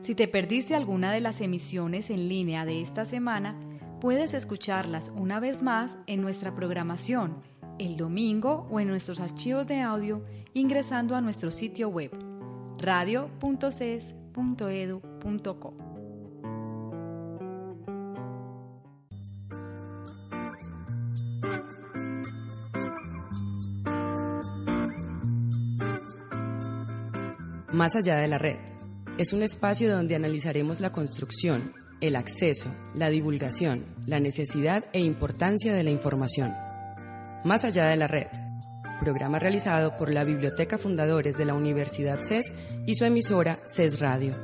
Si te perdiste alguna de las emisiones en línea de esta semana, puedes escucharlas una vez más en nuestra programación el domingo o en nuestros archivos de audio ingresando a nuestro sitio web radio.ces.edu.co. Más allá de la red, es un espacio donde analizaremos la construcción, el acceso, la divulgación, la necesidad e importancia de la información. Más allá de la red, programa realizado por la Biblioteca Fundadores de la Universidad CES y su emisora CES Radio.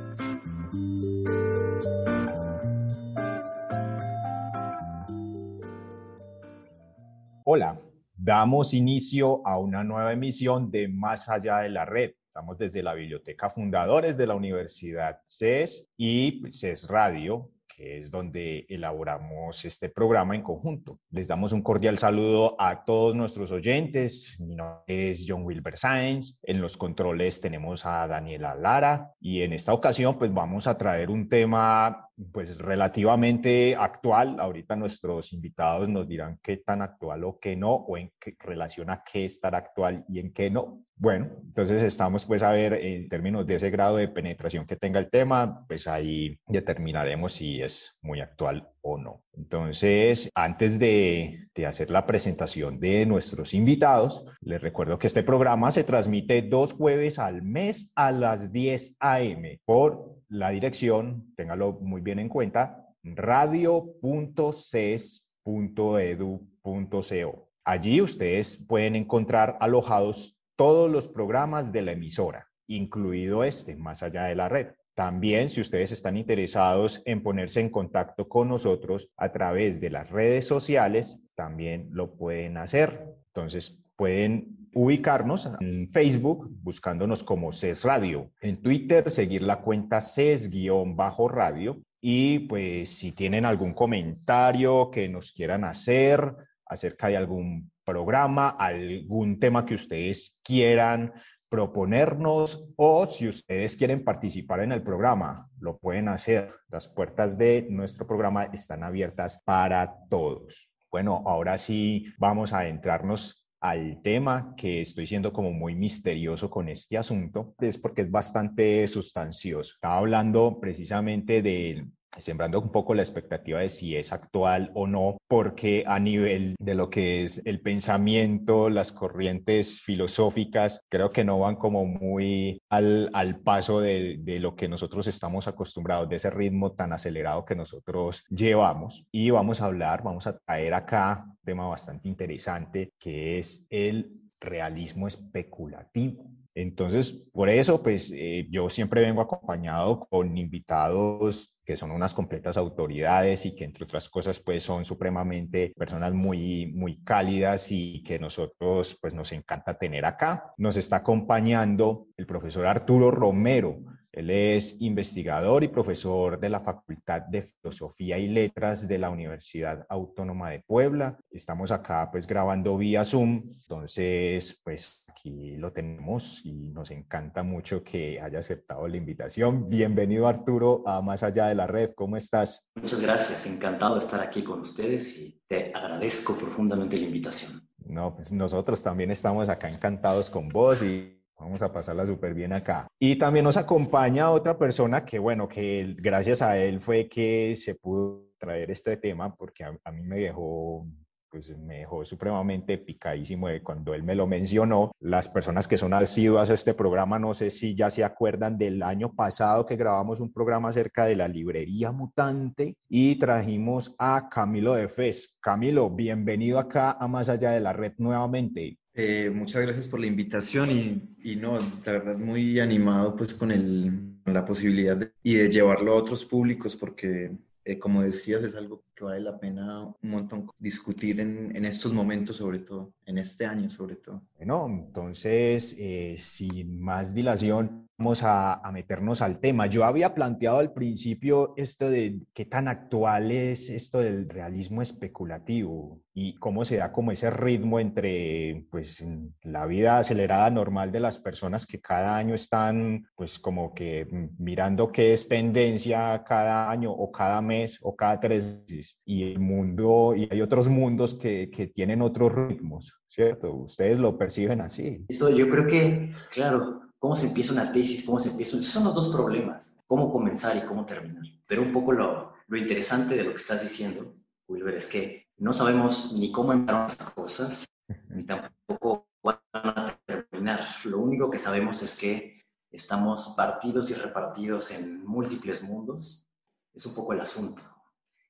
Hola, damos inicio a una nueva emisión de Más allá de la red. Estamos desde la Biblioteca Fundadores de la Universidad CES y CES Radio que es donde elaboramos este programa en conjunto. Les damos un cordial saludo a todos nuestros oyentes. Mi nombre es John Wilber Sainz. En los controles tenemos a Daniela Lara y en esta ocasión pues vamos a traer un tema pues relativamente actual. Ahorita nuestros invitados nos dirán qué tan actual o qué no, o en qué relación a qué estar actual y en qué no. Bueno, entonces estamos pues a ver en términos de ese grado de penetración que tenga el tema, pues ahí determinaremos si es muy actual o no. Entonces, antes de, de hacer la presentación de nuestros invitados, les recuerdo que este programa se transmite dos jueves al mes a las 10 a.m. por la dirección, téngalo muy bien en cuenta, radio.ces.edu.co. Allí ustedes pueden encontrar alojados todos los programas de la emisora, incluido este, más allá de la red. También, si ustedes están interesados en ponerse en contacto con nosotros a través de las redes sociales, también lo pueden hacer. Entonces, pueden ubicarnos en Facebook buscándonos como CES Radio, en Twitter seguir la cuenta CES-radio y pues si tienen algún comentario que nos quieran hacer acerca de algún programa, algún tema que ustedes quieran proponernos o si ustedes quieren participar en el programa, lo pueden hacer. Las puertas de nuestro programa están abiertas para todos. Bueno, ahora sí vamos a entrarnos al tema que estoy siendo como muy misterioso con este asunto, es porque es bastante sustancioso. Estaba hablando precisamente de sembrando un poco la expectativa de si es actual o no, porque a nivel de lo que es el pensamiento, las corrientes filosóficas, creo que no van como muy al, al paso de, de, lo que nosotros estamos acostumbrados, de ese ritmo tan acelerado que nosotros llevamos. Y vamos a hablar, vamos a traer acá un tema bastante interesante, que es el realismo especulativo. Entonces, por eso, pues eh, yo siempre vengo acompañado con invitados que son unas completas autoridades y que entre otras cosas pues son supremamente personas muy muy cálidas y que nosotros pues nos encanta tener acá. Nos está acompañando el profesor Arturo Romero. Él es investigador y profesor de la Facultad de Filosofía y Letras de la Universidad Autónoma de Puebla. Estamos acá pues grabando vía Zoom, entonces pues aquí lo tenemos y nos encanta mucho que haya aceptado la invitación. Bienvenido Arturo a Más Allá de la Red, ¿cómo estás? Muchas gracias, encantado de estar aquí con ustedes y te agradezco profundamente la invitación. No, pues nosotros también estamos acá encantados con vos y Vamos a pasarla súper bien acá. Y también nos acompaña otra persona que, bueno, que gracias a él fue que se pudo traer este tema porque a, mí me dejó pues me dejó supremamente picadísimo de cuando él me lo mencionó. Las personas que son asiduas a este programa, no sé si ya se acuerdan del año pasado que grabamos un programa acerca de la librería mutante y trajimos a Camilo de Fez. Camilo, bienvenido acá a Más Allá de la Red nuevamente. Eh, muchas gracias por la invitación y, y, no, la verdad muy animado pues con, el, la posibilidad de, y de llevarlo a otros públicos porque eh, como decías, es algo que vale la pena un montón discutir en, en, estos momentos, sobre todo, en este año, sobre todo. Bueno, entonces, eh, sin más dilación, vamos a, meternos al tema. Yo había planteado al principio esto de qué tan actual es esto del realismo especulativo y cómo se da como ese ritmo entre pues la vida acelerada normal de las personas que cada año están pues como que mirando qué es tendencia cada año o cada mes o cada tres meses y el mundo y hay otros mundos que, que tienen otros ritmos, ¿cierto? Ustedes lo perciben así. Eso yo creo que, claro, cómo se empieza una tesis, cómo se empieza... Esos son los dos problemas, cómo comenzar y cómo terminar. Pero un poco lo, lo interesante de lo que estás diciendo, Wilber, es que no sabemos ni cómo empezar las cosas, ni tampoco van a terminar. Lo único que sabemos es que estamos partidos y repartidos en múltiples mundos. Es un poco el asunto.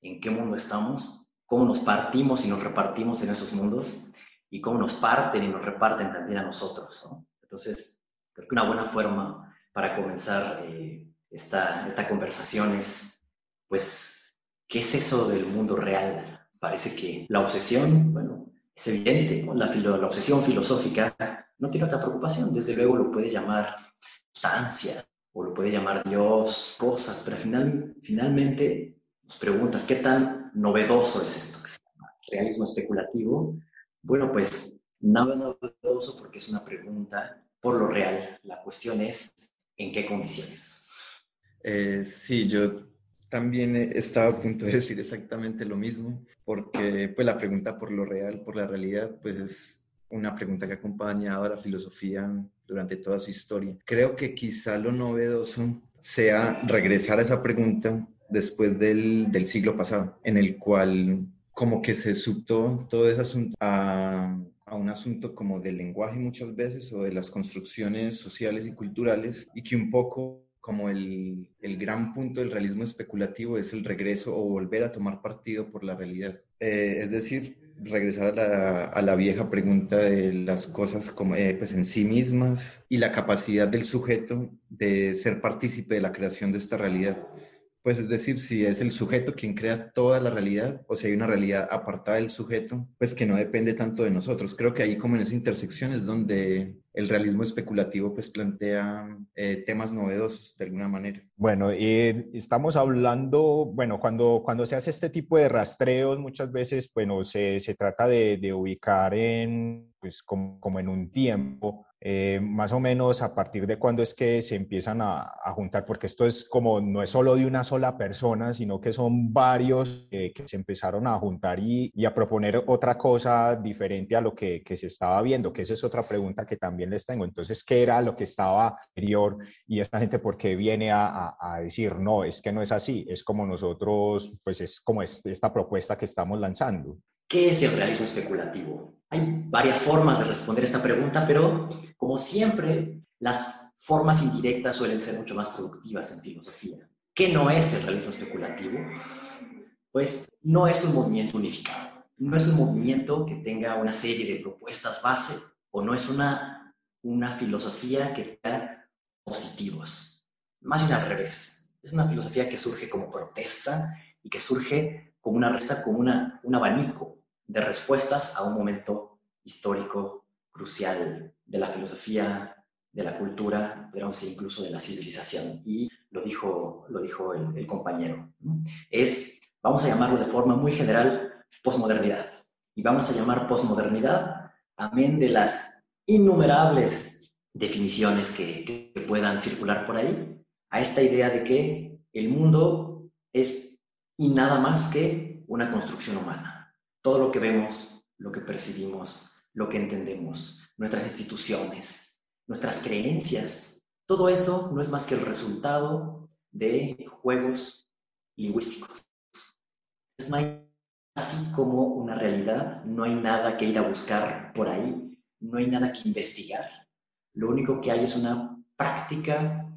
¿En qué mundo estamos? ¿Cómo nos partimos y nos repartimos en esos mundos? Y cómo nos parten y nos reparten también a nosotros. Entonces, Creo que una buena forma para comenzar eh, esta, esta conversación es, pues, ¿qué es eso del mundo real? Parece que la obsesión, bueno, es evidente, la, la obsesión filosófica no tiene otra preocupación, desde luego lo puede llamar sustancia o lo puede llamar Dios, cosas, pero final, finalmente nos preguntas, ¿qué tan novedoso es esto que se llama realismo especulativo? Bueno, pues nada novedoso porque es una pregunta por lo real. La cuestión es en qué condiciones. Eh, sí, yo también estaba a punto de decir exactamente lo mismo, porque pues la pregunta por lo real, por la realidad, pues es una pregunta que ha acompañado a la filosofía durante toda su historia. Creo que quizá lo novedoso sea regresar a esa pregunta después del, del siglo pasado, en el cual como que se subtó todo ese asunto a un asunto como del lenguaje muchas veces o de las construcciones sociales y culturales y que un poco como el, el gran punto del realismo especulativo es el regreso o volver a tomar partido por la realidad. Eh, es decir, regresar a la, a la, vieja pregunta de las cosas como, eh, pues en sí mismas y la capacidad del sujeto de ser partícipe de la creación de esta realidad. Pues es decir, si es el sujeto quien crea toda la realidad o si hay una realidad apartada del sujeto, pues que no depende tanto de nosotros. Creo que ahí como en esa intersección es donde el realismo especulativo pues plantea eh, temas novedosos de alguna manera. Bueno, y estamos hablando, bueno, cuando, cuando se hace este tipo de rastreos muchas veces, bueno, se, se trata de, de ubicar en, pues como, como en un tiempo eh, más o menos a partir de cuándo es que se empiezan a, juntar, porque esto es como, no es solo de una sola persona, sino que son varios que se empezaron a juntar y, a proponer otra cosa diferente a lo que, se estaba viendo, que esa es otra pregunta que también les tengo. Entonces, ¿qué era lo que estaba anterior? Y esta gente, ¿por qué viene a, a decir, no, es que no es así? Es como nosotros, pues es como esta propuesta que estamos lanzando. ¿Qué es el realismo especulativo? Hay varias formas de responder esta pregunta, pero como siempre, las formas indirectas suelen ser mucho más productivas en filosofía. ¿Qué no es el realismo especulativo? Pues no es un movimiento unificado, no es un movimiento que tenga una serie de propuestas base o no es una, una filosofía que tenga positivos. Más bien al revés. Es una filosofía que surge como protesta y que surge como una resta, como una, un abanico de respuestas a un momento histórico crucial de la filosofía, de la cultura, pero incluso de la civilización. Y lo dijo, lo dijo el, compañero. Es, vamos a llamarlo de forma muy general, posmodernidad. Y vamos a llamar posmodernidad, amén de las innumerables definiciones que, que puedan circular por ahí, a esta idea de que el mundo es y nada más que una construcción humana todo lo que vemos, lo que percibimos, lo que entendemos, nuestras instituciones, nuestras creencias, todo eso no es más que el resultado de juegos lingüísticos. No hay así como una realidad, no hay nada que ir a buscar por ahí, no hay nada que investigar. Lo único que hay es una práctica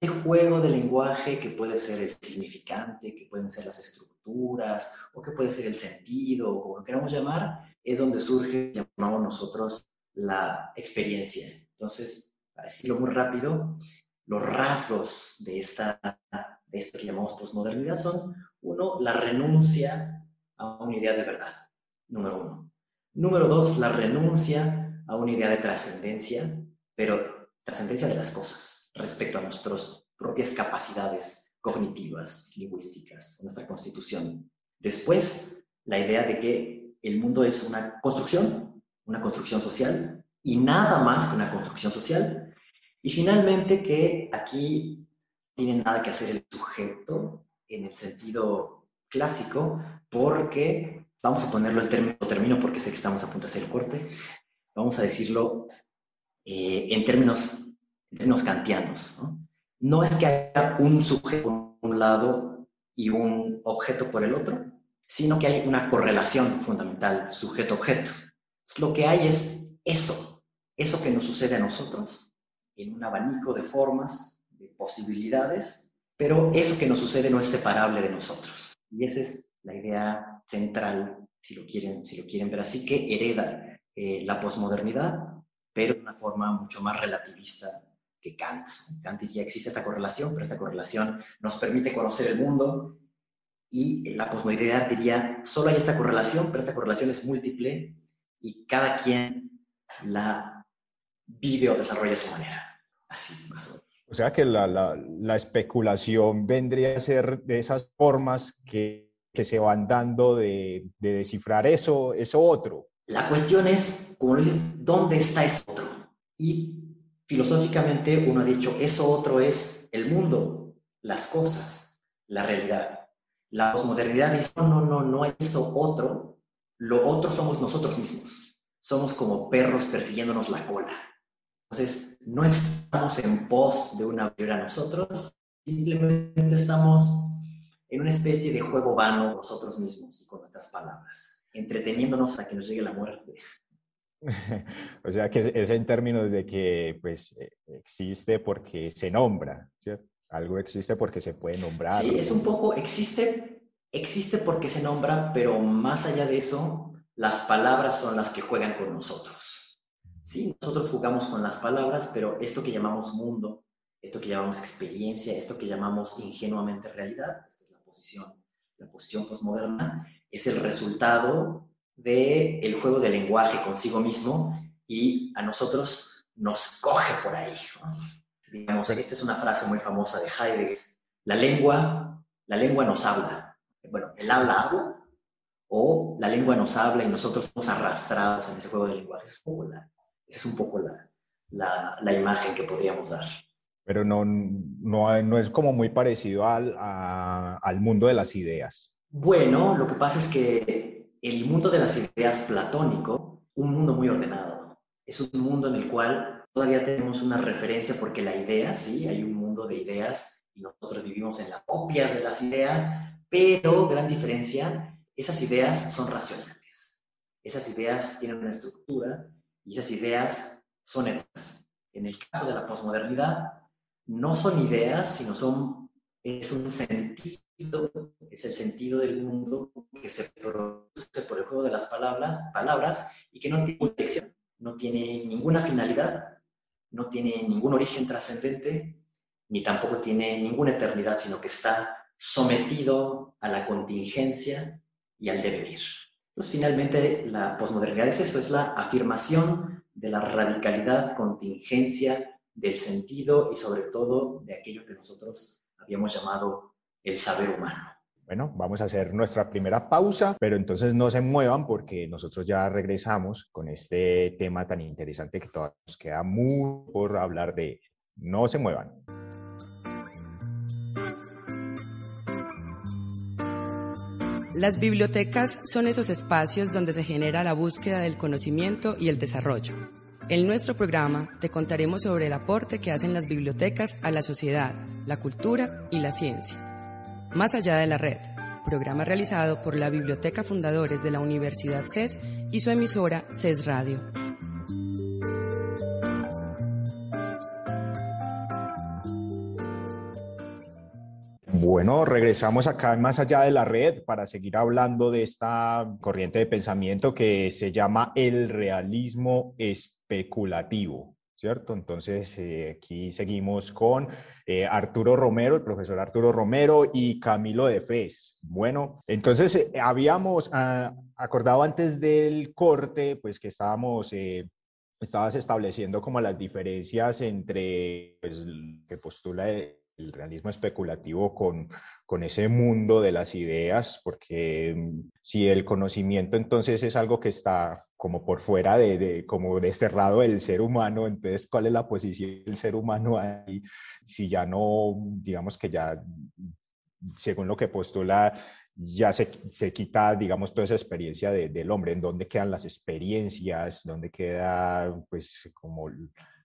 de juego de lenguaje que puede ser el significante, que pueden ser las estructuras o qué puede ser el sentido, o como lo queramos llamar, es donde surge, llamamos nosotros, la experiencia. Entonces, para decirlo muy rápido, los rasgos de, esta, de esto que llamamos posmodernidad son, uno, la renuncia a una idea de verdad, número uno. Número dos, la renuncia a una idea de trascendencia, pero trascendencia de las cosas respecto a nuestras propias capacidades cognitivas, lingüísticas, nuestra constitución. Después, la idea de que el mundo es una construcción, una construcción social, y nada más que una construcción social. Y finalmente, que aquí tiene nada que hacer el sujeto en el sentido clásico, porque, vamos a ponerlo el término, término porque sé que estamos a punto de hacer el corte, vamos a decirlo eh, en, términos, en términos kantianos. ¿no? No es que haya un sujeto por un lado y un objeto por el otro, sino que hay una correlación fundamental sujeto-objeto. Lo que hay es eso, eso que nos sucede a nosotros en un abanico de formas, de posibilidades, pero eso que nos sucede no es separable de nosotros. Y esa es la idea central, si lo quieren, si lo quieren ver así, que hereda eh, la posmodernidad, pero de una forma mucho más relativista que Kant. Kant diría existe esta correlación, pero esta correlación nos permite conocer el mundo y la posmodernidad diría solo hay esta correlación, pero esta correlación es múltiple y cada quien la vive o desarrolla a su manera. Así, más o menos. O sea que la, la, la especulación vendría a ser de esas formas que, que se van dando de, de, descifrar eso, eso otro. La cuestión es, como lo dices, ¿dónde está eso otro? Y filosóficamente uno ha dicho, eso otro es el mundo, las cosas, la realidad. La posmodernidad dice, no, no, no, no es eso otro, lo otro somos nosotros mismos. Somos como perros persiguiéndonos la cola. Entonces, no estamos en pos de una a nosotros, simplemente estamos en una especie de juego vano nosotros mismos y con nuestras palabras, entreteniéndonos a que nos llegue la muerte. o sea que es en términos de que pues e, existe porque se nombra, ¿cierto? Algo existe porque se puede nombrar. Sí, es un poco, existe, existe porque se nombra, pero más allá de eso, las palabras son las que juegan con nosotros. Sí, nosotros jugamos con las palabras, pero esto que llamamos mundo, esto que llamamos experiencia, esto que llamamos ingenuamente realidad, es la posición, la posición postmoderna, es el resultado del el juego de lenguaje consigo mismo y a nosotros nos coge por ahí. Digamos, esta es una frase muy famosa de Heidegger. La lengua, la lengua nos habla. Bueno, el habla habla o la lengua nos habla y nosotros somos arrastrados en ese juego de lenguaje. Es esa es un poco la, la, la, imagen que podríamos dar. Pero no, no, no es como muy parecido al, a, al mundo de las ideas. Bueno, lo que pasa es que el mundo de las ideas platónico, un mundo muy ordenado. Es un mundo en el cual todavía tenemos una referencia porque la idea, sí, hay un mundo de ideas y nosotros vivimos en las copias de las ideas, pero gran diferencia, esas ideas son racionales. Esas ideas tienen una estructura y esas ideas son. En el caso de la posmodernidad, no son ideas, sino son, es un sentido es el sentido del mundo que se produce por el juego de las palabras, palabras y que no tiene dirección, no tiene ninguna finalidad, no tiene ningún origen trascendente, ni tampoco tiene ninguna eternidad, sino que está sometido a la contingencia y al devenir. Entonces, finalmente, la posmodernidad es eso, es la afirmación de la radicalidad, contingencia del sentido y sobre todo de aquello que nosotros habíamos llamado el saber humano. Bueno, vamos a hacer nuestra primera pausa, pero entonces no se muevan porque nosotros ya regresamos con este tema tan interesante que todavía nos queda mucho por hablar de él. No se muevan. Las bibliotecas son esos espacios donde se genera la búsqueda del conocimiento y el desarrollo. En nuestro programa te contaremos sobre el aporte que hacen las bibliotecas a la sociedad, la cultura y la ciencia. Más allá de la red, programa realizado por la Biblioteca Fundadores de la Universidad CES y su emisora CES Radio. Bueno, regresamos acá más allá de la red para seguir hablando de esta corriente de pensamiento que se llama el realismo especulativo. ¿Cierto? Entonces, eh, aquí seguimos con eh, Arturo Romero, el profesor Arturo Romero y Camilo de Fez. Bueno, entonces eh, habíamos ah, acordado antes del corte, pues que estábamos estabas estableciendo como las diferencias entre pues, que postula el realismo especulativo con, con ese mundo de las ideas, porque mm, si el conocimiento entonces es algo que está como por fuera de, como desterrado del ser humano, entonces ¿cuál es la posición del ser humano ahí? Si ya no, digamos que ya, según lo que postula, ya se, se quita, digamos, toda esa experiencia de, del hombre, en dónde quedan las experiencias, dónde queda, pues, como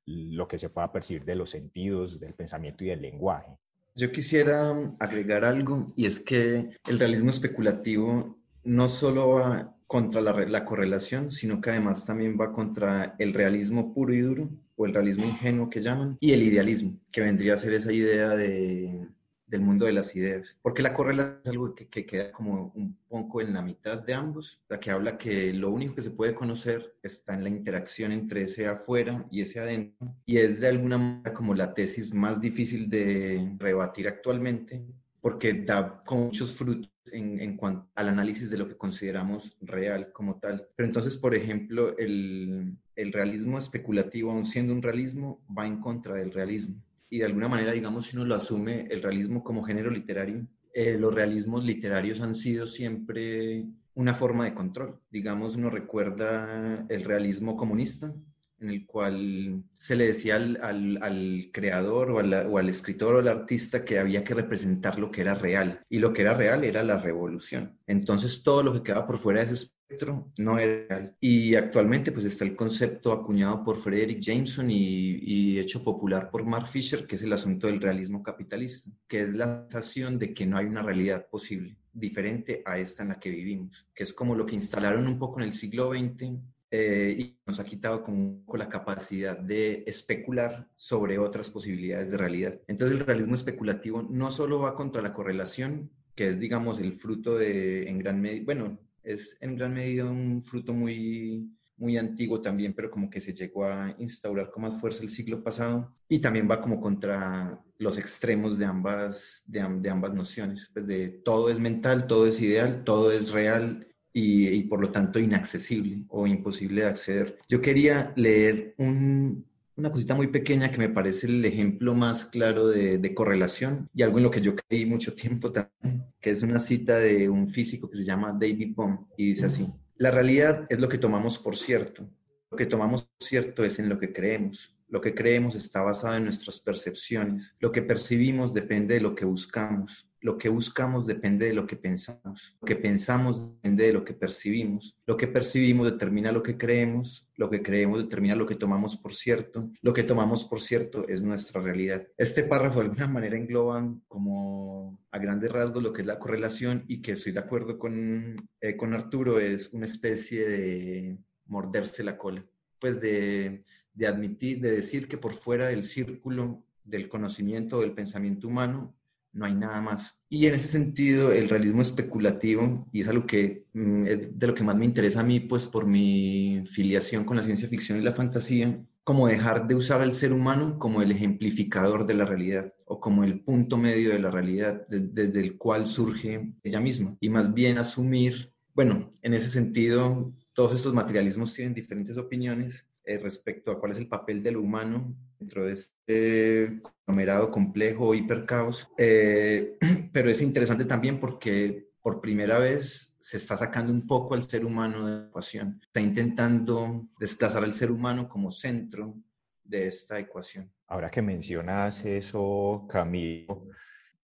lo que se pueda percibir de los sentidos, del pensamiento y del lenguaje. Yo quisiera agregar algo y es que el realismo especulativo no solo va contra la, la, correlación, sino que además también va contra el realismo puro y duro o el realismo ingenuo que llaman y el idealismo, que vendría a ser esa idea de del mundo de las ideas, porque la correlación es algo que, queda como un poco en la mitad de ambos, la que habla que lo único que se puede conocer está en la interacción entre ese afuera y ese adentro, y es de alguna manera como la tesis más difícil de rebatir actualmente, porque da muchos frutos en, en, cuanto al análisis de lo que consideramos real como tal. Pero entonces, por ejemplo, el, el realismo especulativo, aun siendo un realismo, va en contra del realismo y de alguna manera, digamos, si uno lo asume el realismo como género literario, eh, los realismos literarios han sido siempre una forma de control. Digamos, uno recuerda el realismo comunista, en el cual se le decía al, al, creador o, o, al escritor o al artista que había que representar lo que era real. Y lo que era real era la revolución. Entonces todo lo que quedaba por fuera de ese espectro no era real. Y actualmente pues está el concepto acuñado por Frederick Jameson y, y hecho popular por Mark Fisher, que es el asunto del realismo capitalista, que es la sensación de que no hay una realidad posible diferente a esta en la que vivimos, que es como lo que instalaron un poco en el siglo XX eh, y nos ha quitado como la capacidad de especular sobre otras posibilidades de realidad. Entonces el realismo especulativo no solo va contra la correlación, que es digamos el fruto de, en gran medida, bueno, es en gran medida un fruto muy muy antiguo también, pero como que se llegó a instaurar con más fuerza el siglo pasado y también va como contra los extremos de ambas, de, de ambas nociones, pues de todo es mental, todo es ideal, todo es real y, por lo tanto inaccesible o imposible de acceder. Yo quería leer una cosita muy pequeña que me parece el ejemplo más claro de, correlación y algo en lo que yo creí mucho tiempo también, que es una cita de un físico que se llama David Bohm y dice así, la realidad es lo que tomamos por cierto, lo que tomamos por cierto es en lo que creemos. Lo que creemos está basado en nuestras percepciones. Lo que percibimos depende de lo que buscamos. Lo que buscamos depende de lo que pensamos. Lo que pensamos depende de lo que percibimos. Lo que percibimos determina lo que creemos. Lo que creemos determina lo que tomamos por cierto. Lo que tomamos por cierto es nuestra realidad. Este párrafo de alguna manera engloba como a grandes rasgos lo que es la correlación y que estoy de acuerdo con, eh, con Arturo, es una especie de morderse la cola. Pues de, de admitir, de decir que por fuera del círculo del conocimiento, del pensamiento humano, no hay nada más. Y en ese sentido, el realismo especulativo, y es algo que mm, es de lo que más me interesa a mí, pues por mi filiación con la ciencia ficción y la fantasía, como dejar de usar al ser humano como el ejemplificador de la realidad o como el punto medio de la realidad desde el cual surge ella misma, y más bien asumir, bueno, en ese sentido, todos estos materialismos tienen diferentes opiniones, eh, respecto a cuál es el papel del humano dentro de este conglomerado complejo, hipercaos. Eh, pero es interesante también porque por primera vez se está sacando un poco al ser humano de la ecuación. Está intentando desplazar al ser humano como centro de esta ecuación. Ahora que mencionas eso, Camilo,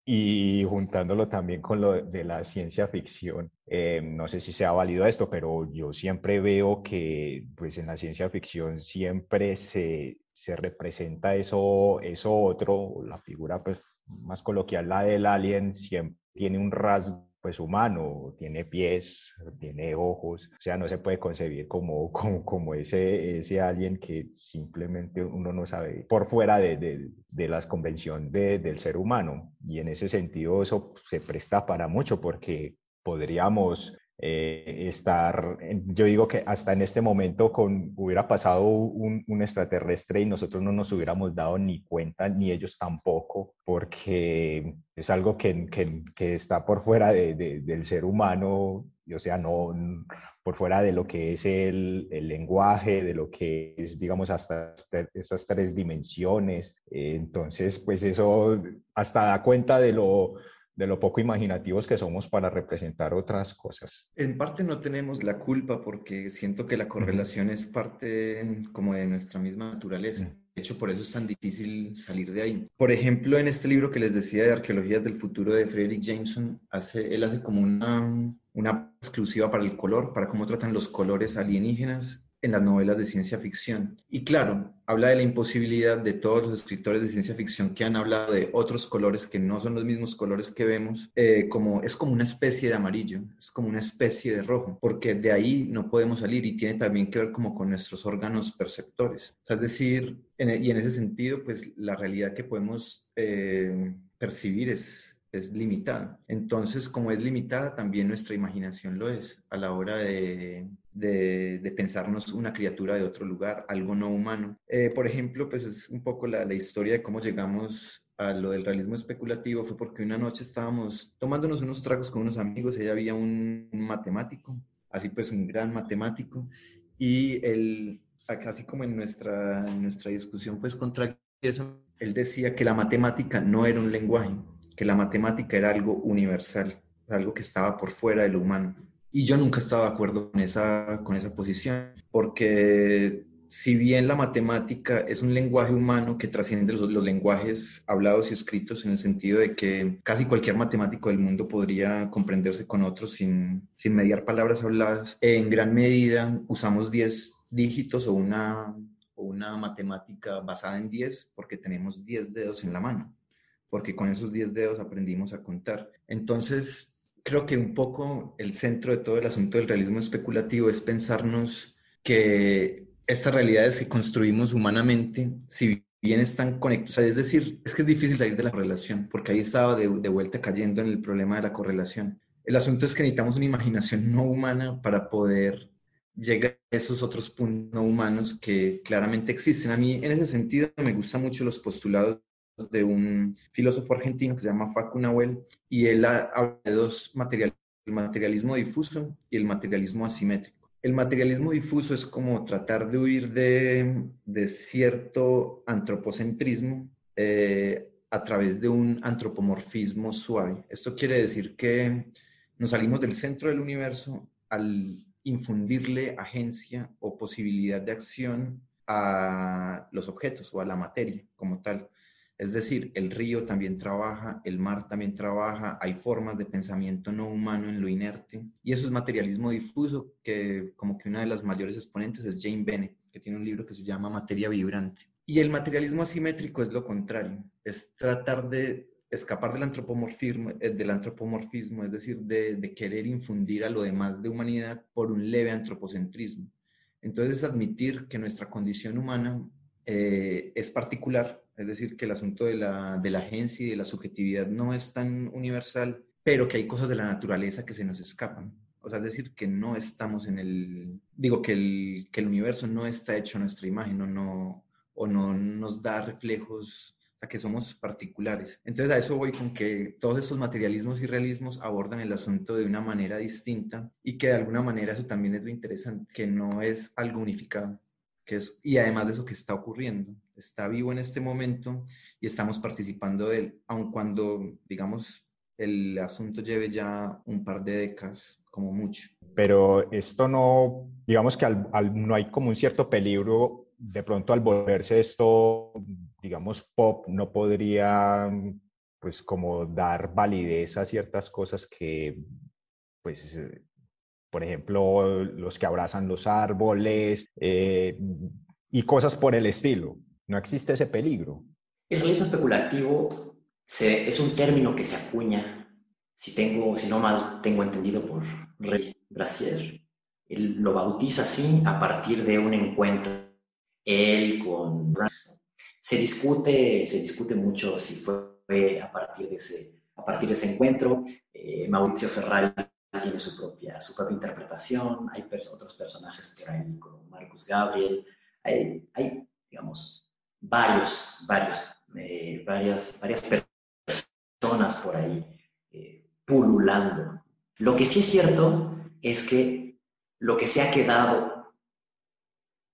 y juntándolo también con lo de la ciencia ficción, eh, no sé si se ha válido esto, pero yo siempre veo que pues en la ciencia ficción siempre se, se representa eso, eso otro, la figura pues más coloquial, la del alien, siempre tiene un rasgo pues humano, tiene pies, tiene ojos, o sea, no se puede concebir como, como, como ese, ese alguien que simplemente uno no sabe por fuera de, de, de las convenciones de, del ser humano. Y en ese sentido eso se presta para mucho porque podríamos eh, estar, yo digo que hasta en este momento con, hubiera pasado un, extraterrestre y nosotros no nos hubiéramos dado ni cuenta, ni ellos tampoco, porque es algo que, que, que está por fuera de, del ser humano, o sea, no por fuera de lo que es el, el lenguaje, de lo que es, digamos, hasta estas tres dimensiones. entonces, pues eso hasta da cuenta de lo de lo poco imaginativos que somos para representar otras cosas. En parte no tenemos la culpa porque siento que la correlación es parte como de nuestra misma naturaleza. De hecho, por eso es tan difícil salir de ahí. Por ejemplo, en este libro que les decía de Arqueologías del Futuro de Frederick Jameson, hace, él hace como una, una exclusiva para el color, para cómo tratan los colores alienígenas en las novelas de ciencia ficción. Y claro, habla de la imposibilidad de todos los escritores de ciencia ficción que han hablado de otros colores que no son los mismos colores que vemos, eh, como es como una especie de amarillo, es como una especie de rojo, porque de ahí no podemos salir y tiene también que ver como con nuestros órganos perceptores. es decir, e, y en ese sentido, pues la realidad que podemos eh, percibir es es limitada. Entonces, como es limitada, también nuestra imaginación lo es a la hora de, de, pensarnos una criatura de otro lugar, algo no humano. Eh, por ejemplo, pues es un poco la, historia de cómo llegamos a lo del realismo especulativo. Fue porque una noche estábamos tomándonos unos tragos con unos amigos, y había un, matemático, así pues un gran matemático, y él, así como en nuestra, en nuestra discusión pues contra eso, él decía que la matemática no era un lenguaje, que la matemática era algo universal, algo que estaba por fuera de lo humano. Y yo nunca estaba de acuerdo con esa, con esa posición, porque si bien la matemática es un lenguaje humano que trasciende los, los, lenguajes hablados y escritos en el sentido de que casi cualquier matemático del mundo podría comprenderse con otros sin, sin mediar palabras habladas, en gran medida usamos 10 dígitos o una, o una matemática basada en 10 porque tenemos 10 dedos en la mano porque con esos 10 dedos aprendimos a contar. Entonces, creo que un poco el centro de todo el asunto del realismo especulativo es pensarnos que estas realidades que construimos humanamente, si bien están conectadas, es decir, es que es difícil salir de la correlación, porque ahí estaba de, de vuelta cayendo en el problema de la correlación. El asunto es que necesitamos una imaginación no humana para poder llegar a esos otros puntos no humanos que claramente existen. A mí, en ese sentido, me gustan mucho los postulados de un filósofo argentino que se llama Facu Nahuel, y él habla de dos materiales, el materialismo difuso y el materialismo asimétrico. El materialismo difuso es como tratar de huir de, de cierto antropocentrismo eh, a través de un antropomorfismo suave. Esto quiere decir que nos salimos del centro del universo al infundirle agencia o posibilidad de acción a los objetos o a la materia como tal. Es decir, el río también trabaja, el mar también trabaja, hay formas de pensamiento no humano en lo inerte. Y eso es materialismo difuso, que como que una de las mayores exponentes es Jane Bennett, que tiene un libro que se llama Materia Vibrante. Y el materialismo asimétrico es lo contrario, es tratar de escapar del antropomorfismo, eh, es decir, de, querer infundir a lo demás de humanidad por un leve antropocentrismo. Entonces, es admitir que nuestra condición humana eh, es particular es decir, que el asunto de la, de la agencia y de la subjetividad no es tan universal, pero que hay cosas de la naturaleza que se nos escapan. O sea, es decir, que no estamos en el, digo, que el, que el universo no está hecho a nuestra imagen o no, o no nos da reflejos, a que somos particulares. Entonces a eso voy con que todos estos materialismos y realismos abordan el asunto de una manera distinta y que de alguna manera eso también es lo interesante, que no es algo unificado que es, y además de eso que está ocurriendo, está vivo en este momento y estamos participando de él, aun cuando, digamos, el asunto lleve ya un par de décadas, como mucho. Pero esto no, digamos que no hay como un cierto peligro, de pronto al volverse esto, digamos, pop, no podría, pues, como dar validez a ciertas cosas que, pues, por ejemplo, los que abrazan los árboles eh, y cosas por el estilo. No existe ese peligro. El realismo especulativo es un término que se acuña, si, tengo, si no mal tengo entendido por Rey Brassier. Él lo bautiza así a partir de un encuentro él con se discute se discute mucho si fue a partir de ese a partir de ese encuentro eh, Mauricio Ferrari tiene su propia, su propia interpretación, hay otros personajes por ahí como Marcus Gabriel, hay, hay digamos, varios, varios, eh, varias, varias personas por ahí eh, pululando. Lo que sí es cierto es que lo que se ha quedado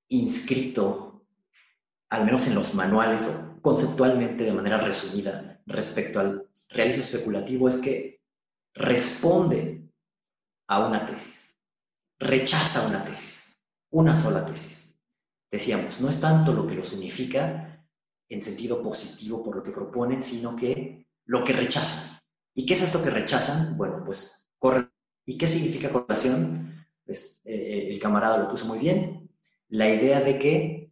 inscrito, al menos en los manuales conceptualmente de manera resumida respecto al realismo especulativo, es que responde a una tesis, rechaza una tesis, una sola tesis. Decíamos, no es tanto lo que los unifica en sentido positivo por lo que proponen, sino que lo que rechazan. ¿Y qué es esto que rechazan? Bueno, pues corre. ¿Y qué significa correlación? Pues eh, eh, el camarada lo puso muy bien. La idea de que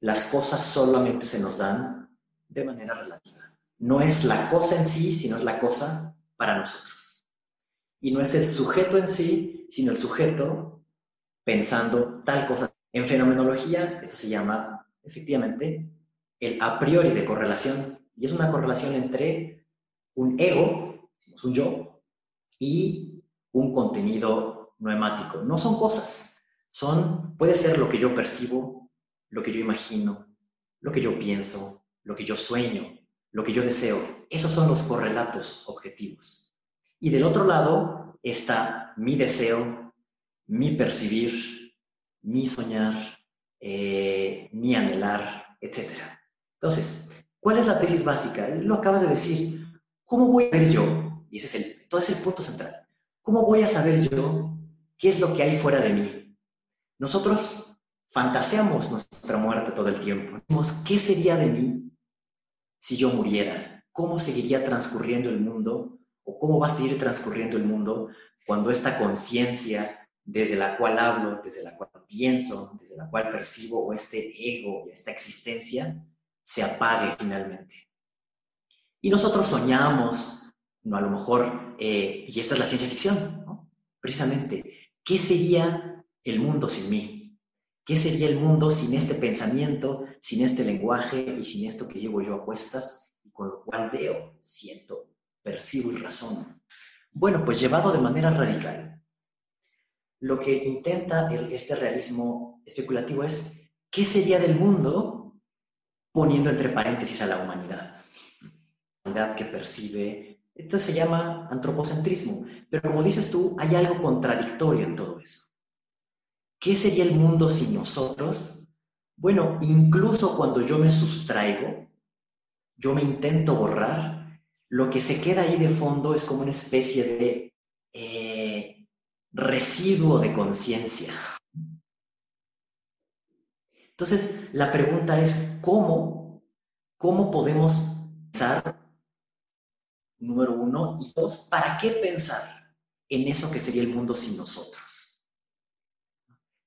las cosas solamente se nos dan de manera relativa. No es la cosa en sí, sino es la cosa para nosotros. Y no es el sujeto en sí, sino el sujeto pensando tal cosa. En fenomenología, esto se llama efectivamente el a priori de correlación. Y es una correlación entre un ego, un yo, y un contenido noemático. No son cosas, son, puede ser lo que yo percibo, lo que yo imagino, lo que yo pienso, lo que yo sueño, lo que yo deseo. Esos son los correlatos objetivos. Y del otro lado está mi deseo, mi percibir, mi soñar, eh, mi anhelar, etc. Entonces, ¿cuál es la tesis básica? Lo acabas de decir. ¿Cómo voy a ver yo? Y ese es el, todo es el punto central. ¿Cómo voy a saber yo qué es lo que hay fuera de mí? Nosotros fantaseamos nuestra muerte todo el tiempo. ¿Qué sería de mí si yo muriera? ¿Cómo seguiría transcurriendo el mundo o cómo va a seguir transcurriendo el mundo cuando esta conciencia desde la cual hablo, desde la cual pienso, desde la cual percibo, o este ego, esta existencia, se apague finalmente. Y nosotros soñamos, no a lo mejor, eh, y esta es la ciencia ficción, precisamente, ¿qué sería el mundo sin mí? ¿Qué sería el mundo sin este pensamiento, sin este lenguaje y sin esto que llevo yo a cuestas y con lo cual veo, siento percibo y razono. Bueno, pues llevado de manera radical, lo que intenta este realismo especulativo es qué sería del mundo poniendo entre paréntesis a la humanidad. La humanidad que percibe, esto se llama antropocentrismo, pero como dices tú, hay algo contradictorio en todo eso. ¿Qué sería el mundo sin nosotros? Bueno, incluso cuando yo me sustraigo, yo me intento borrar, lo que se queda ahí de fondo es como una especie de eh, residuo de conciencia. Entonces, la pregunta es, ¿cómo, cómo podemos pensar, número uno, y dos, ¿para qué pensar en eso que sería el mundo sin nosotros?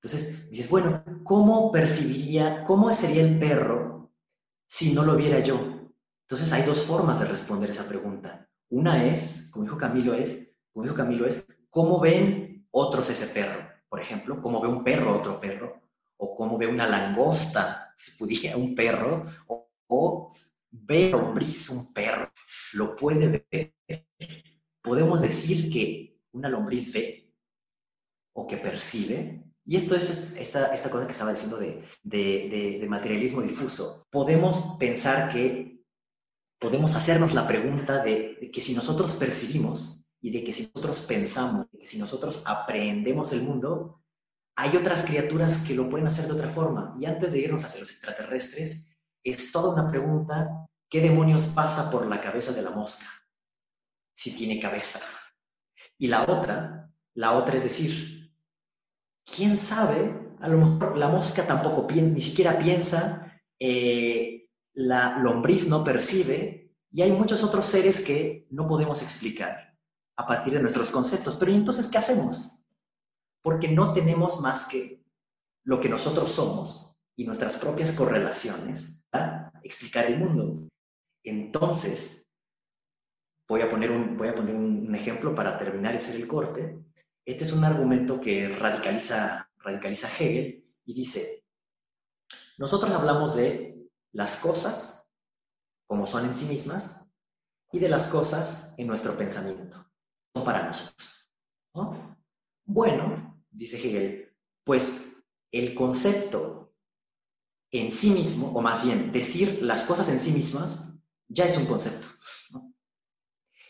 Entonces, dices, bueno, ¿cómo percibiría, cómo sería el perro si no lo viera yo? Entonces hay dos formas de responder esa pregunta. Una es, como dijo Camilo, es, como dijo Camilo, es cómo ven otros ese perro. Por ejemplo, cómo ve un perro otro perro, o cómo ve una langosta, si pudiera, un perro, o, o ve lombriz un perro. Lo puede ver. Podemos decir que una lombriz ve o que percibe, y esto es esta, esta cosa que estaba diciendo de, de, de, materialismo difuso. Podemos pensar que podemos hacernos la pregunta de, que si nosotros percibimos y de que si nosotros pensamos, de que si nosotros aprendemos el mundo, hay otras criaturas que lo pueden hacer de otra forma. Y antes de irnos hacia los extraterrestres, es toda una pregunta, ¿qué demonios pasa por la cabeza de la mosca? Si tiene cabeza. Y la otra, la otra es decir, ¿quién sabe? A lo mejor la mosca tampoco ni siquiera piensa, eh, la lombriz no percibe y hay muchos otros seres que no podemos explicar a partir de nuestros conceptos. Pero entonces qué hacemos? Porque no tenemos más que lo que nosotros somos y nuestras propias correlaciones para explicar el mundo. Entonces, voy a poner un, voy a poner un ejemplo para terminar y hacer el corte. Este es un argumento que radicaliza, radicaliza Hegel y dice, nosotros hablamos de las cosas como son en sí mismas y de las cosas en nuestro pensamiento. Son para nosotros. Bueno, dice Hegel, pues el concepto en sí mismo, o más bien decir las cosas en sí mismas, ya es un concepto.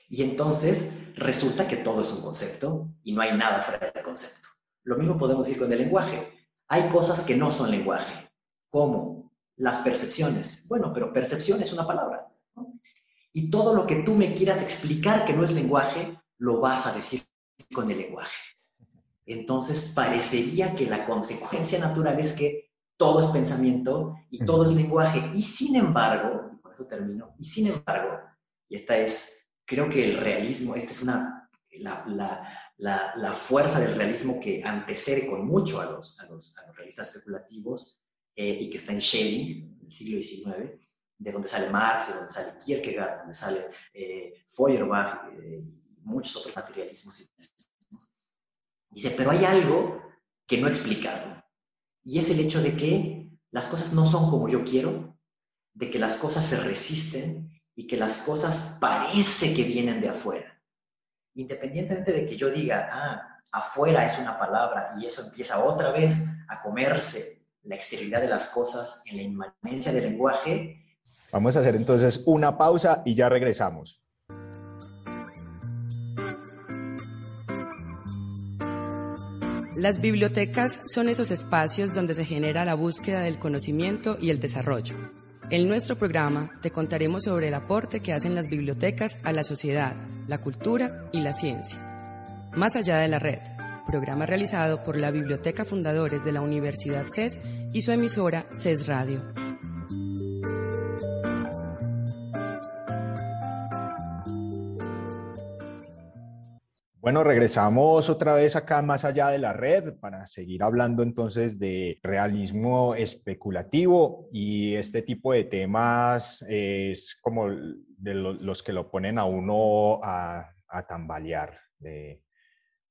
Y entonces resulta que todo es un concepto y no hay nada fuera del concepto. Lo mismo podemos decir con el lenguaje. Hay cosas que no son lenguaje, como las percepciones. Bueno, pero percepción es una palabra. Y todo lo que tú me quieras explicar que no es lenguaje, lo vas a decir con el lenguaje. Entonces parecería que la consecuencia natural es que todo es pensamiento y todo es lenguaje. Y sin embargo, por eso termino, y sin embargo, y esta es, creo que el realismo, esta es una, la, fuerza del realismo que antecede con mucho a los, a los, realistas especulativos eh, y que está en Schelling, en el siglo XIX, de donde sale Marx, de donde sale Kierkegaard, de donde sale eh, Feuerbach eh, y muchos otros materialismos. Dice, pero hay algo que no he explicado, y es el hecho de que las cosas no son como yo quiero, de que las cosas se resisten y que las cosas parece que vienen de afuera. Independientemente de que yo diga, ah, afuera es una palabra y eso empieza otra vez a comerse la exterioridad de las cosas en la inmanencia del lenguaje, Vamos a hacer entonces una pausa y ya regresamos. Las bibliotecas son esos espacios donde se genera la búsqueda del conocimiento y el desarrollo. En nuestro programa te contaremos sobre el aporte que hacen las bibliotecas a la sociedad, la cultura y la ciencia. Más allá de la red, programa realizado por la Biblioteca Fundadores de la Universidad CES y su emisora CES Radio. Bueno, regresamos otra vez acá más allá de la red para seguir hablando entonces de realismo especulativo y este tipo de temas es como de los que lo ponen a uno a, tambalear, de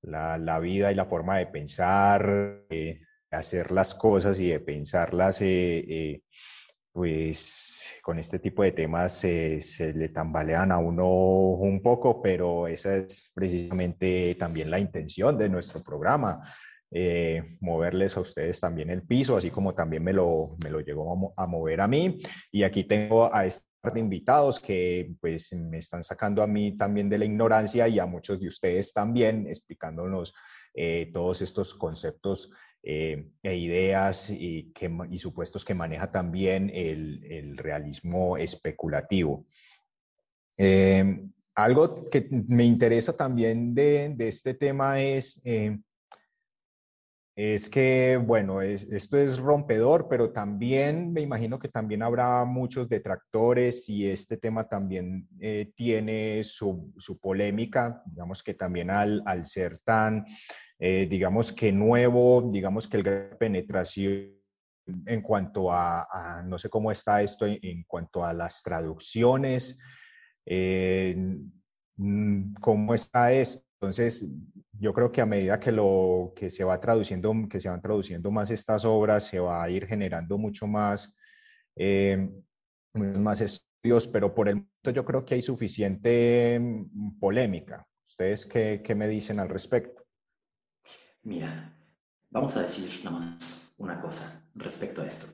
la, vida y la forma de pensar, de hacer las cosas y de pensarlas. Eh, eh, pues con este tipo de temas se, le tambalean a uno un poco, pero esa es precisamente también la intención de nuestro programa, eh, moverles a ustedes también el piso, así como también me lo, me lo llegó a, mover a mí. Y aquí tengo a este de invitados que pues me están sacando a mí también de la ignorancia y a muchos de ustedes también explicándonos eh, todos estos conceptos eh, e ideas y, que, y, supuestos que maneja también el, realismo especulativo. Eh, algo que me interesa también de, este tema es, es que, bueno, esto es rompedor, pero también me imagino que también habrá muchos detractores y este tema también tiene su, su, polémica, digamos que también al, al ser tan eh, digamos que nuevo, digamos que el gran penetración en cuanto a, no sé cómo está esto en, cuanto a las traducciones, eh, cómo está esto. Entonces, yo creo que a medida que, lo, que se va traduciendo, que se van traduciendo más estas obras, se va a ir generando mucho más, eh, más estudios, pero por el momento yo creo que hay suficiente mm, polémica. ¿Ustedes qué, qué me dicen al respecto? Mira, vamos a decir nada más una cosa respecto a esto.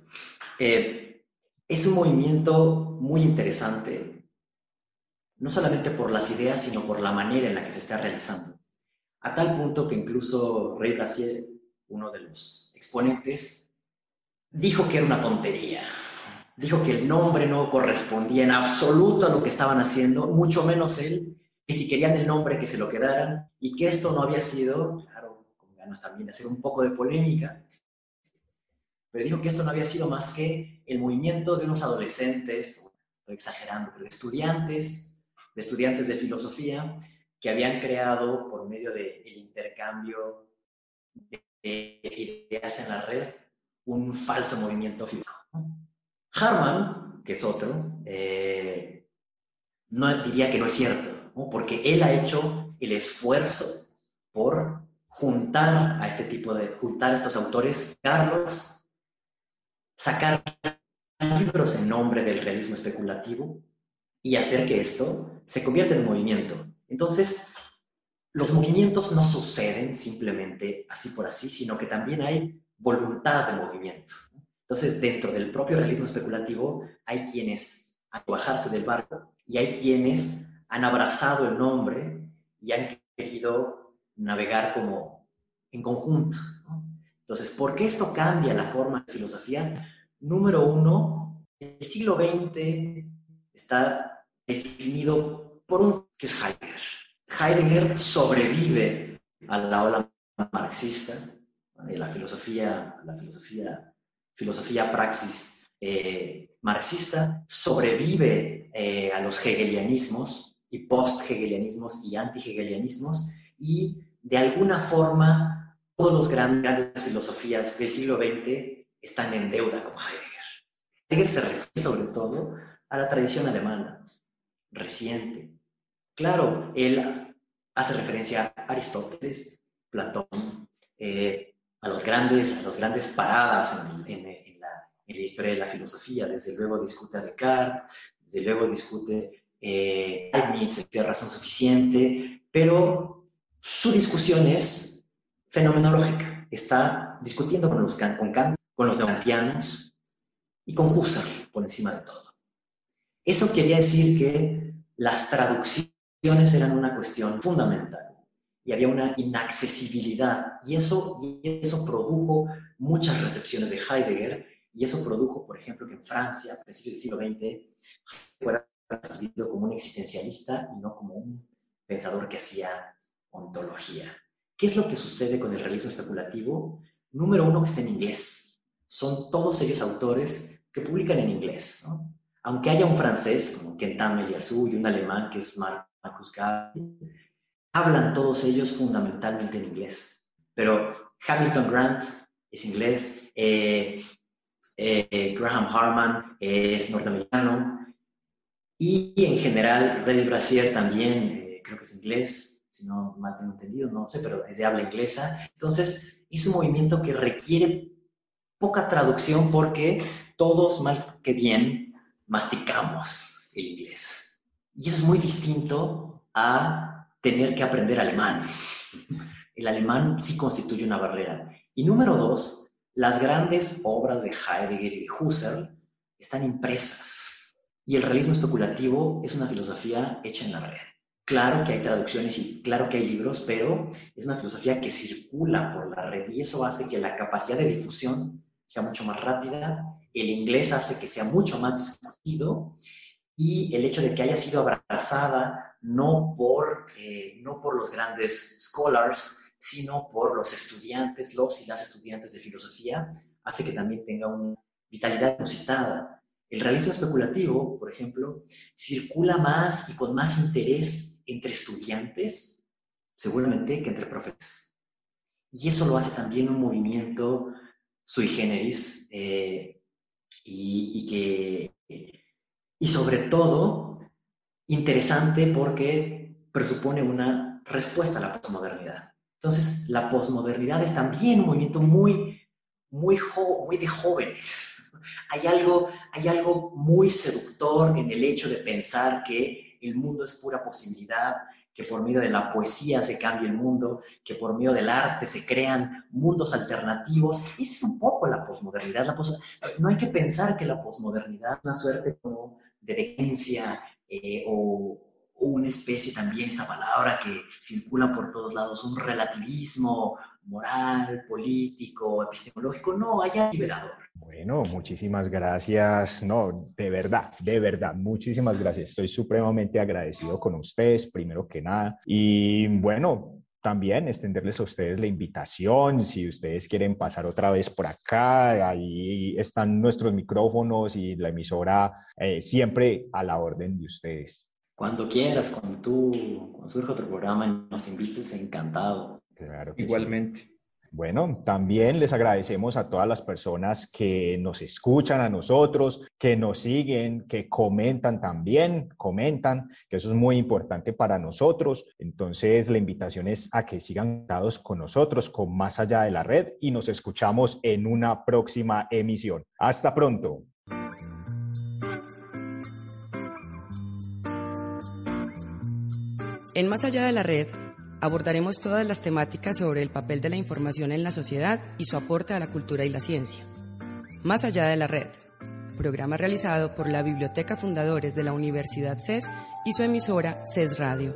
Eh, es un movimiento muy interesante, no solamente por las ideas, sino por la manera en la que se está realizando. A tal punto que incluso Rey Brassier, uno de los exponentes, dijo que era una tontería. Dijo que el nombre no correspondía en absoluto a lo que estaban haciendo, mucho menos él, que si querían el nombre que se lo quedaran y que esto no había sido también hacer un poco de polémica, pero dijo que esto no había sido más que el movimiento de unos adolescentes, estoy exagerando, pero de estudiantes, de estudiantes de filosofía, que habían creado por medio del intercambio de ideas en la red un falso movimiento filosófico. Harman, que es otro, eh, no diría que no es cierto, porque él ha hecho el esfuerzo por juntar a este tipo de, juntar estos autores, Carlos, sacar libros en nombre del realismo especulativo y hacer que esto se convierta en movimiento. Entonces, los movimientos no suceden simplemente así por así, sino que también hay voluntad de movimiento. Entonces, dentro del propio realismo especulativo, hay quienes han bajarse del barco y hay quienes han abrazado el nombre y han querido navegar como en conjunto. Entonces, ¿por qué esto cambia la forma de filosofía? Número uno, el siglo XX está definido por un que es Heidegger. Heidegger sobrevive a la ola marxista, la filosofía, la filosofía, filosofía praxis eh, marxista, sobrevive eh, a los hegelianismos y post-hegelianismos y anti-hegelianismos y de alguna forma todos los grandes filosofías del siglo XX están en deuda con Heidegger. Heidegger se refiere sobre todo a la tradición alemana reciente. Claro, él hace referencia a Aristóteles, Platón, eh, a, los grandes, a los grandes paradas en, la, historia de la filosofía. Desde luego discute a Descartes, desde luego discute eh, Leibniz, tiene razón suficiente, pero su discusión es fenomenológica. Está discutiendo con los, con Kant, con los neocantianos y con Husserl por encima de todo. Eso quería decir que las traducciones eran una cuestión fundamental y había una inaccesibilidad y eso, produjo muchas recepciones de Heidegger y eso produjo, por ejemplo, que en Francia, a principios del siglo XX, fuera recibido como un existencialista y no como un pensador que hacía ontología. ¿Qué es lo que sucede con el realismo especulativo? Número uno, que está en inglés. Son todos ellos autores que publican en inglés. Aunque haya un francés, como Kentan Meliassou, y un alemán, que es Marcus Gabi, hablan todos ellos fundamentalmente en inglés. Pero Hamilton Grant es inglés, eh, eh, Graham Harman es norteamericano, y en general Reddy Brasier también, eh, creo que es inglés, si no mal tengo entendido, no sé, pero es de habla inglesa. Entonces, es un movimiento que requiere poca traducción porque todos, mal que bien, masticamos el inglés. Y eso es muy distinto a tener que aprender alemán. El alemán sí constituye una barrera. Y número dos, las grandes obras de Heidegger y de Husserl están impresas. Y el realismo especulativo es una filosofía hecha en la red. Claro que hay traducciones y claro que hay libros, pero es una filosofía que circula por la red y eso hace que la capacidad de difusión sea mucho más rápida, el inglés hace que sea mucho más discutido y el hecho de que haya sido abrazada no por, eh, no por los grandes scholars, sino por los estudiantes, los y las estudiantes de filosofía, hace que también tenga una vitalidad inusitada. El realismo especulativo, por ejemplo, circula más y con más interés entre estudiantes, seguramente que entre profesores. Y eso lo hace también un movimiento sui generis eh, y, que, y sobre todo interesante porque presupone una respuesta a la posmodernidad. Entonces, la posmodernidad es también un movimiento muy, muy, muy de jóvenes. Hay algo, hay algo muy seductor en el hecho de pensar que el mundo es pura posibilidad, que por medio de la poesía se cambia el mundo, que por medio del arte se crean mundos alternativos. Esa es un poco la posmodernidad. La no hay que pensar que la posmodernidad es una suerte de decadencia eh, o, una especie también, esta palabra que circula por todos lados, un relativismo moral, político, epistemológico. No, haya liberador. Bueno, muchísimas gracias. No, de verdad, de verdad, muchísimas gracias. Estoy supremamente agradecido con ustedes, primero que nada. Y bueno, también extenderles a ustedes la invitación, si ustedes quieren pasar otra vez por acá, ahí están nuestros micrófonos y la emisora eh, siempre a la orden de ustedes. Cuando quieras, cuando tú, cuando surja otro programa y nos invites, encantado. Claro Igualmente. Bueno, también les agradecemos a todas las personas que nos escuchan a nosotros, que nos siguen, que comentan también, comentan, que eso es muy importante para nosotros. Entonces, la invitación es a que sigan dados con nosotros, con Más allá de la red, y nos escuchamos en una próxima emisión. Hasta pronto. En Más allá de la red Abordaremos todas las temáticas sobre el papel de la información en la sociedad y su aporte a la cultura y la ciencia. Más allá de la red, programa realizado por la Biblioteca Fundadores de la Universidad CES y su emisora CES Radio.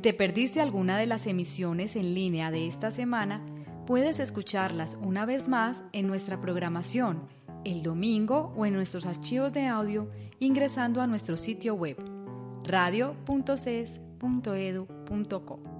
Si te perdiste alguna de las emisiones en línea de esta semana, puedes escucharlas una vez más en nuestra programación el domingo o en nuestros archivos de audio ingresando a nuestro sitio web radio.ces.edu.co.